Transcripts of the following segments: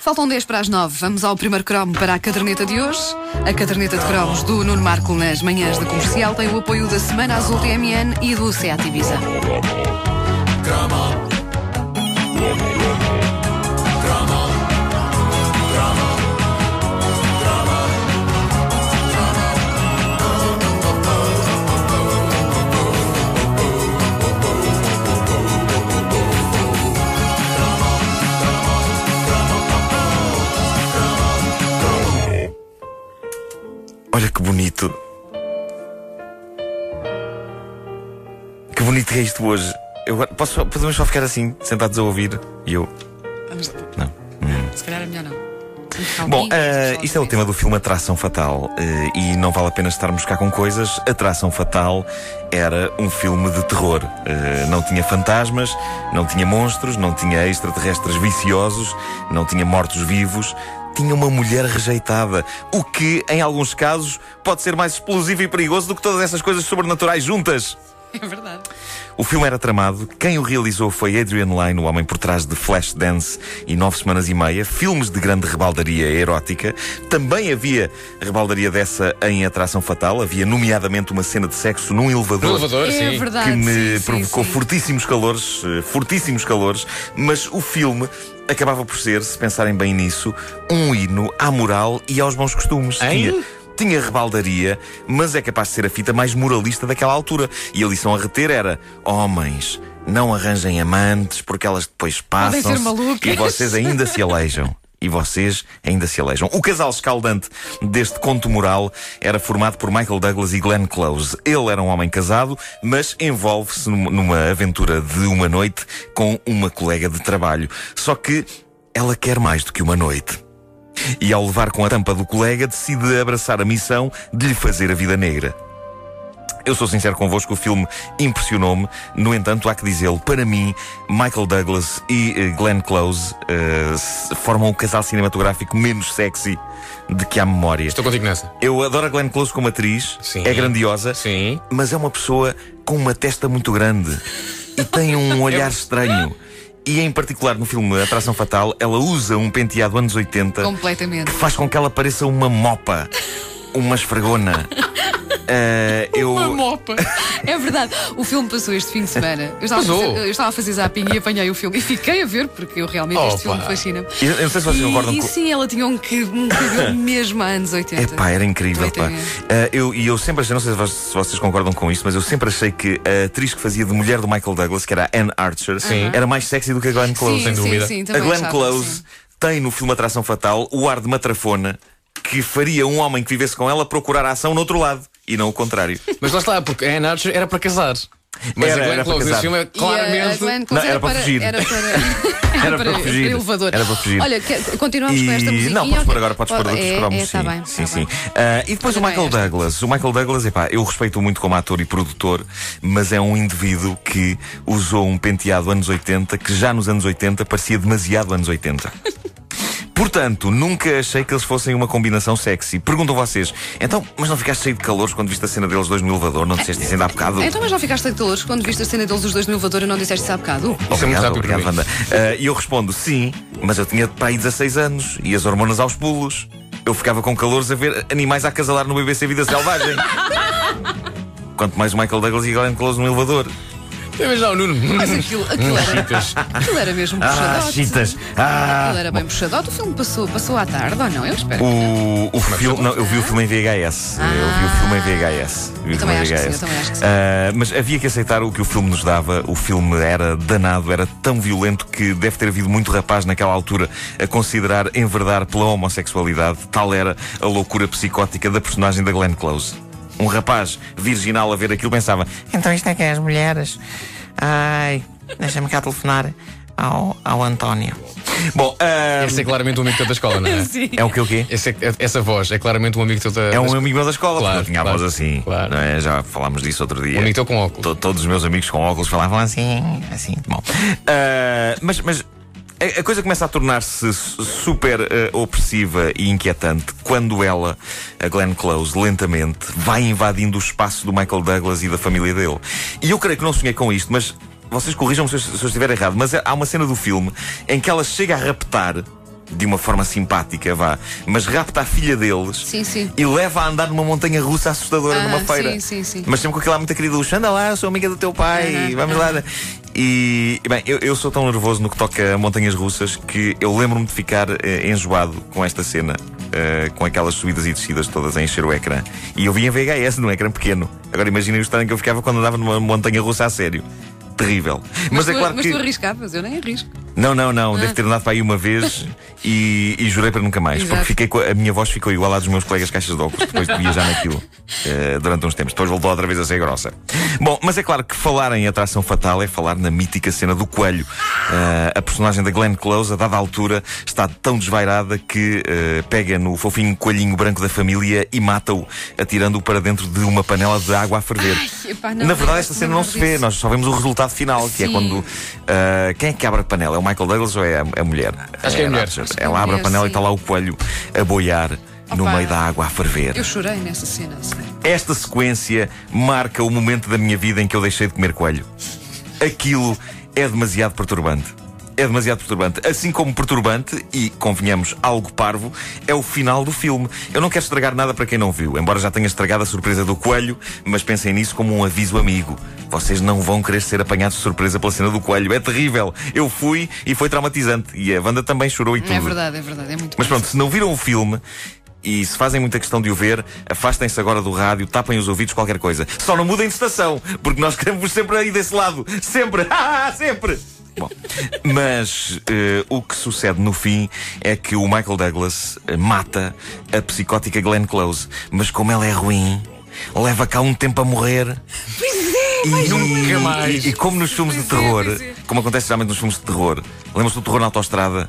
Faltam 10 para as 9. Vamos ao primeiro cromo para a caderneta de hoje. A caderneta de cromos do Nuno Marco nas manhãs da comercial tem o apoio da Semana Azul TMN e do Seat Ibiza. Que bonito que é isto hoje. Eu, posso, podemos só ficar assim, sentados a ouvir? E eu. Vamos, Não. se calhar é melhor não. Bom, eh, isto é o tema do filme Atração Fatal. eh, e não vale a pena estarmos cá com coisas. Atração Fatal era um filme de terror. Eh, não tinha fantasmas, não tinha monstros, não tinha extraterrestres viciosos, não tinha mortos-vivos. Tinha uma mulher rejeitada. O que, em alguns casos, pode ser mais explosivo e perigoso do que todas essas coisas sobrenaturais juntas. É verdade. O filme era tramado. Quem o realizou foi Adrian Lyne, o homem por trás de Flashdance e Nove Semanas e Meia, filmes de grande rebaldaria erótica. Também havia rebaldaria dessa em Atração Fatal. Havia, nomeadamente, uma cena de sexo num elevador. No elevador, É sim. verdade. Que me sim, sim, provocou sim. fortíssimos calores, eh, fortíssimos calores, mas o filme acabava por ser, se pensarem bem nisso, um hino à moral e aos bons costumes. Hein? Tinha, tinha rebaldaria, mas é capaz de ser a fita mais moralista daquela altura. E a lição a reter era: homens, não arranjem amantes porque elas depois passam e vocês ainda se aleijam. E vocês ainda se aleijam. O casal escaldante deste conto moral era formado por Michael Douglas e Glenn Close. Ele era um homem casado, mas envolve-se num- numa aventura de uma noite com uma colega de trabalho. Só que ela quer mais do que uma noite. E ao levar com a tampa do colega, decide abraçar a missão de lhe fazer a vida negra. Eu sou sincero convosco, o filme impressionou-me. No entanto, há que dizê-lo, para mim, Michael Douglas e eh, Glenn Close s- formam o casal cinematográfico menos sexy de que há memória. Estou contigo nessa. Eu adoro a Glenn Close como atriz, Sim. é grandiosa, Sim. mas é uma pessoa com uma testa muito grande e tem um olhar estranho. E em particular no filme Atração Fatal, ela usa um penteado anos 80 Completamente. que faz com que ela pareça uma mopa, uma esfregona. Eh, eu. Uma mopa. É verdade. O filme passou este fim de semana. Eu estava, a fazer, eu estava a fazer zapping e apanhei o filme. E fiquei a ver, porque eu realmente este Opa. filme fascina-me. Eu, eu não sei se vocês E, concordam e com. sim, ela tinha um, que- um cabelo mesmo a anos 80. Epá, era incrível, pá. Eh, eu, e eu sempre achei, não sei se vo- se vocês concordam com isto, mas eu sempre achei que a atriz que fazia de mulher do Michael Douglas, que era a Anne Archer, Sim. era mais sexy do que a Glenn Close. sim, sem sim, dúvida. sim, A também Glenn achava, Close sim. tem no filme Atração Fatal o ar de matrafona que faria um homem que vivesse com ela procurar a ação no outro lado e não o contrário. Mas lá está, porque a Anne Archer era para casar. Mas Era, a Glenn era para Close casar. nesse filme é E claramente. Não, era para fugir. Era para, Era para fugir. elevador. Era para fugir. Olha, que- continuamos com esta E... musiquinha. Não, podes pôr agora, podes pôr Pode- outros é, cromos. é, tá sim, bem, sim, tá sim. Ah, e depois o Também Michael esta. Douglas. O Michael Douglas, epá, eu respeito muito como ator e produtor, mas é um indivíduo que usou um penteado anos 80 que já nos anos 80 parecia demasiado anos 80. Portanto, nunca achei que eles fossem uma combinação sexy. Perguntam vocês, então, mas não ficaste cheio de calores quando viste a cena deles dois no elevador? Não disseste isso ainda há bocado? Então, mas não ficaste de calores quando viste a cena deles os dois no elevador e não disseste isso há bocado? Isso é muito Obrigado, rápido obrigado. Wanda. Ah, E eu respondo, sim, mas eu tinha para aí 16 anos e as hormonas aos pulos. Eu ficava com calores a ver animais a acasalar no BBC Vida Selvagem. Quanto mais o Michael Douglas e a Glenn Close no elevador. Já o Nuno. Mas aquilo, aquilo, era, aquilo era mesmo Ah, puxadote. chitas! Ah! Aquilo era bem puxadote. O filme passou, passou à tarde ou não? Eu espero. O, o filme, não, eu vi o filme em VHS. Eu vi o filme em VHS. Vi o Eu filme também em acho que sim, VHS. eu também acho que sim. Ah, mas havia que aceitar o que o filme nos dava. O filme era danado, era tão violento que deve ter havido muito rapaz naquela altura a considerar enverdar pela homossexualidade. Tal era a loucura psicótica da personagem da Glenn Close. Um rapaz virginal a ver aquilo pensava: então isto é que é as mulheres? Ai, deixa-me cá telefonar ao, ao António. Bom, ah, Esse é claramente um amigo teu da escola, não é? Sim. é o que o quê? Esse é- essa voz é claramente um amigo teu da. É um amigo meu da escola, Claro, porque eu tinha a claro, voz assim. claro. não é? Já falámos disso outro dia. Um amigo teu com óculos. To- todos os meus amigos com óculos falavam assim, assim. Bom. Ah, mas, mas a, a coisa começa a tornar-se su- super ah, opressiva e inquietante quando ela, a Glenn Close, lentamente vai invadindo o espaço do Michael Douglas e da família dele. E eu creio que não sonhei com isto, mas vocês corrijam-me se, eu- se eu estiver errado, mas há uma cena do filme em que ela chega a raptar de uma forma simpática, vá, mas rapta a filha deles Sim, sim. e leva a andar numa montanha russa assustadora Ah, numa feira. sim, sim, sim. Mas sempre com aquela muita querida luxo, anda lá, eu sou amiga do teu pai, Aham, vamos lá. E, bem, eu, eu sou tão nervoso no que toca a montanhas russas que eu lembro-me de ficar eh, enjoado com esta cena, eh, com aquelas subidas e descidas todas a encher o ecrã. E eu vi em VHS num ecrã pequeno. Agora imaginem o estado em que eu ficava quando andava numa montanha russa a sério. Terrível. Mas, tu, é claro mas que. tu arriscavas, eu nem arrisco. Não, não, não. Devo ter andado para aí uma vez e, e jurei para nunca mais. Exato. Porque fiquei com a, minha voz ficou igual à dos meus colegas caixas de óculos depois de viajar naquilo eh, durante uns tempos. Depois voltou outra vez a ser grossa. Bom, mas é claro que falar em atração fatal é falar na mítica cena do coelho. Eh, a personagem da Glenn Close, a dada altura, está tão desvairada que eh, pega no fofinho coelhinho branco da família e mata-o, atirando-o para dentro de uma panela de água a ferver. Ai, epá, não, Na verdade, esta cena não se vê, disso. nós só vemos o resultado final, que é Sim. quando. ah, quem é que abre a panela? É o Michael Douglas ou é a, a mulher? Acho que é a mulher. Acho que é Ela abre a mulher, panela e está lá o coelho a boiar no Opa. meio da água a ferver. Eu chorei nessa cena. assim. Esta sequência marca o momento da minha vida em que eu deixei de comer coelho. Aquilo é demasiado perturbante. É demasiado perturbante. Assim como perturbante, e convenhamos, algo parvo, é o final do filme. Eu não quero estragar nada para quem não viu, embora já tenha estragado a surpresa do coelho, mas pensem nisso como um aviso amigo. Vocês não vão querer ser apanhados de surpresa pela cena do coelho. É terrível. Eu fui e foi traumatizante. E a Wanda também chorou e tudo. É verdade, é verdade. É muito Mas pronto, se não viram o filme e se fazem muita questão de o ver, afastem-se agora do rádio, tapem os ouvidos, qualquer coisa. Só não mudem de estação, porque nós queremos sempre aí desse lado. Sempre! Ah, sempre! Bom, mas eh, o que sucede no fim é que o Michael Douglas eh, mata a psicótica Glenn Close. Mas como ela é ruim, leva cá um tempo a morrer. E, Nunca mais. E, e como nos filmes de é, terror, é. como acontece geralmente nos filmes de terror, lembras-te do terror na autostrada?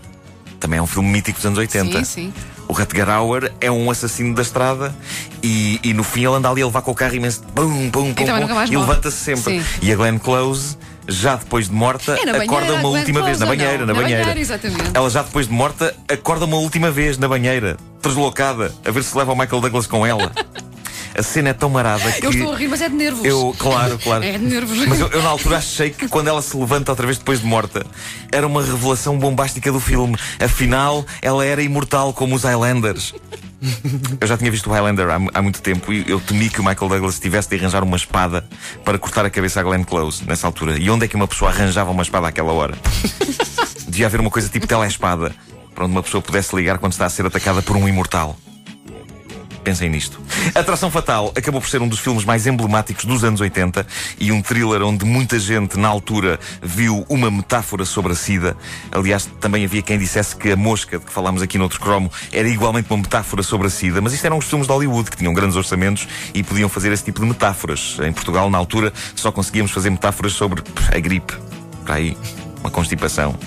Também é um filme mítico dos anos 80. Sim, sim. O Rutger Hauer é um assassino da estrada e, e no fim ele anda ali a levar com o carro imenso. Bum, nunca mais e morre. levanta-se sempre. Sim. E a Glenn Close, já depois de morta, É banheira, acorda uma última vez. Na banheira, na Na banheira. banheira, exatamente. Ela já depois de morta, acorda uma última vez na banheira, deslocada, a ver se leva o Michael Douglas com ela. A cena é tão marada que. Eu estou a rir, mas é de nervos. Eu, claro, claro. É de nervos. Mas eu, eu, na altura achei que quando ela se levanta outra vez depois de morta, era uma revelação bombástica do filme. Afinal, ela era imortal como os Highlanders. Eu já tinha visto o Highlander há, há muito tempo e eu temi que o Michael Douglas tivesse de arranjar uma espada para cortar a cabeça a Glenn Close nessa altura. E onde é que uma pessoa arranjava uma espada àquela hora? Devia haver uma coisa tipo telespada para onde uma pessoa pudesse ligar quando está a ser atacada por um imortal. Pensem nisto. Atração Fatal acabou por ser um dos filmes mais emblemáticos dos anos 80 e um thriller onde muita gente, na altura, viu uma metáfora sobre a SIDA. Aliás, também havia quem dissesse que a mosca, de que falámos aqui no outro cromo, era igualmente uma metáfora sobre a SIDA. Mas isto eram os filmes de Hollywood, que tinham grandes orçamentos e podiam fazer esse tipo de metáforas. Em Portugal, na altura, só conseguíamos fazer metáforas sobre a gripe. Para aí, uma constipação.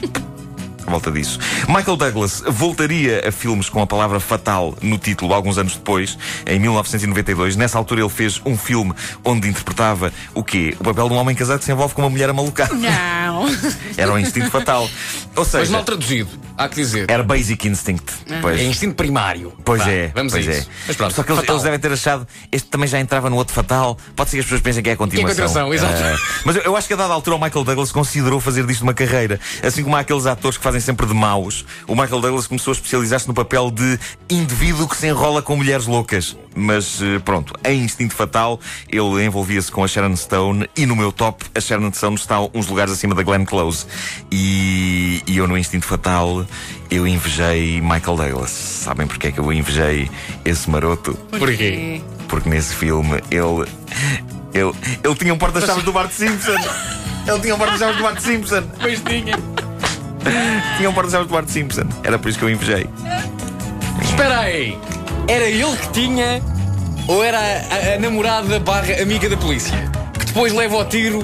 À volta disso. Michael Douglas voltaria a filmes com a palavra fatal no título alguns anos depois, em 1992. Nessa altura ele fez um filme onde interpretava o quê? O papel de um homem casado que se envolve com uma mulher amalucada. Não. Era um instinto fatal. Ou Mas seja, mal traduzido, há que dizer. era Basic Instinct. Pois. É instinto primário. Pois Vá, é, Vamos pois a é. isso. Mas pronto, Só que eles, eles devem ter achado, este também já entrava no outro fatal. Pode ser que as pessoas pensem que é a continuação. continuação, exato. Ah, mas eu, eu acho que a dada altura o Michael Douglas considerou fazer disto uma carreira. Assim como há aqueles atores que fazem sempre de maus, o Michael Douglas começou a especializar-se no papel de indivíduo que se enrola com mulheres loucas. Mas eh, pronto, em Instinto Fatal, ele envolvia-se com a Sharon Stone e no meu top, a Sharon Stone está uns lugares acima da Glenn Close. E, e eu no Instinto Fatal, eu invejei Michael Douglas. Sabem porque é que eu invejei esse maroto? Porquê? Porque nesse filme ele. Ele, ele tinha um porta-chaves do Bart Simpson. Ele tinha um porta-chaves do Bart Simpson. Pois tinha. Tinha um porta-chaves do Bart Simpson. Era por isso que eu invejei. Espera aí. Era ele que tinha ou era a, a namorada barra amiga da polícia? Que depois leva ao tiro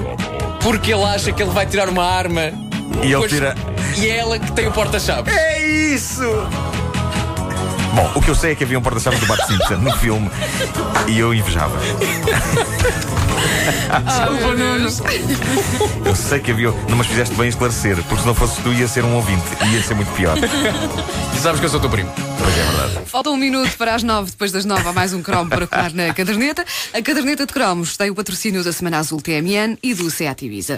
porque ele acha que ele vai tirar uma arma. E ele tira. E é ela que tem o porta-chaves. É isso! Bom, o que eu sei é que havia um porta-chaves do Bart Simpson no filme e eu invejava. Desculpa, Nuno. Eu sei que havia. Não, mas fizeste bem esclarecer, porque se não fosse tu ia ser um ouvinte e ia ser muito pior. E sabes que eu sou teu primo. Pois é verdade. Falta um minuto para as nove, depois das nove há mais um cromo para colar na caderneta. A caderneta de cromos tem o patrocínio da Semana Azul TMN e do Seat Ibiza.